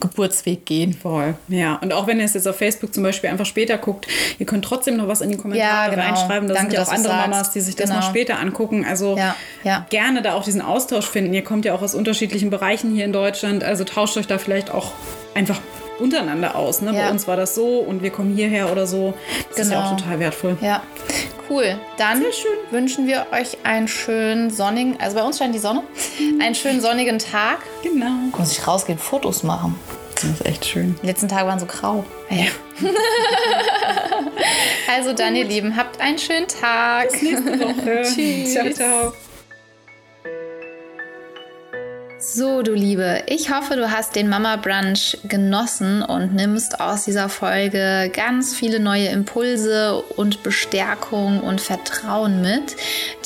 Geburtsweg gehen. Voll, ja. Und auch wenn ihr es jetzt auf Facebook zum Beispiel einfach später guckt, ihr könnt trotzdem noch was in die Kommentare ja, genau. reinschreiben. Da Danke, sind ja auch andere Mamas, die sich das genau. mal später angucken. Also ja, ja. gerne da auch diesen Austausch finden. Ihr kommt ja auch aus unterschiedlichen Bereichen hier in Deutschland. Also tauscht euch da vielleicht auch einfach untereinander aus. Ne? Ja. Bei uns war das so und wir kommen hierher oder so. Das genau. ist ja auch genau. total wertvoll. Ja, cool. Dann wünschen wir euch einen schönen sonnigen, also bei uns scheint die Sonne, mhm. einen schönen sonnigen Tag. Genau. Muss ich rausgehen, Fotos machen. Das ist echt schön. Die letzten Tage waren so grau. Ja. also dann, ihr Lieben, habt einen schönen Tag. Bis nächste Woche. Tschüss. Ciao, ciao. So, du Liebe, ich hoffe, du hast den Mama Brunch genossen und nimmst aus dieser Folge ganz viele neue Impulse und Bestärkung und Vertrauen mit.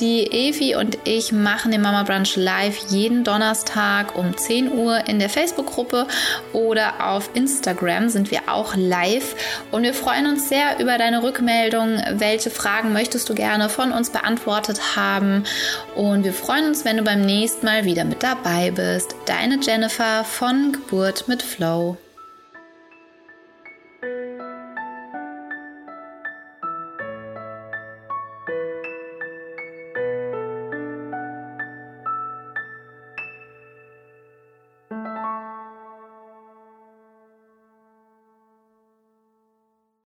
Die Evi und ich machen den Mama Brunch live jeden Donnerstag um 10 Uhr in der Facebook-Gruppe oder auf Instagram sind wir auch live und wir freuen uns sehr über deine Rückmeldung. Welche Fragen möchtest du gerne von uns beantwortet haben? Und wir freuen uns, wenn du beim nächsten Mal wieder mit dabei bist bist. Deine Jennifer von Geburt mit Flow.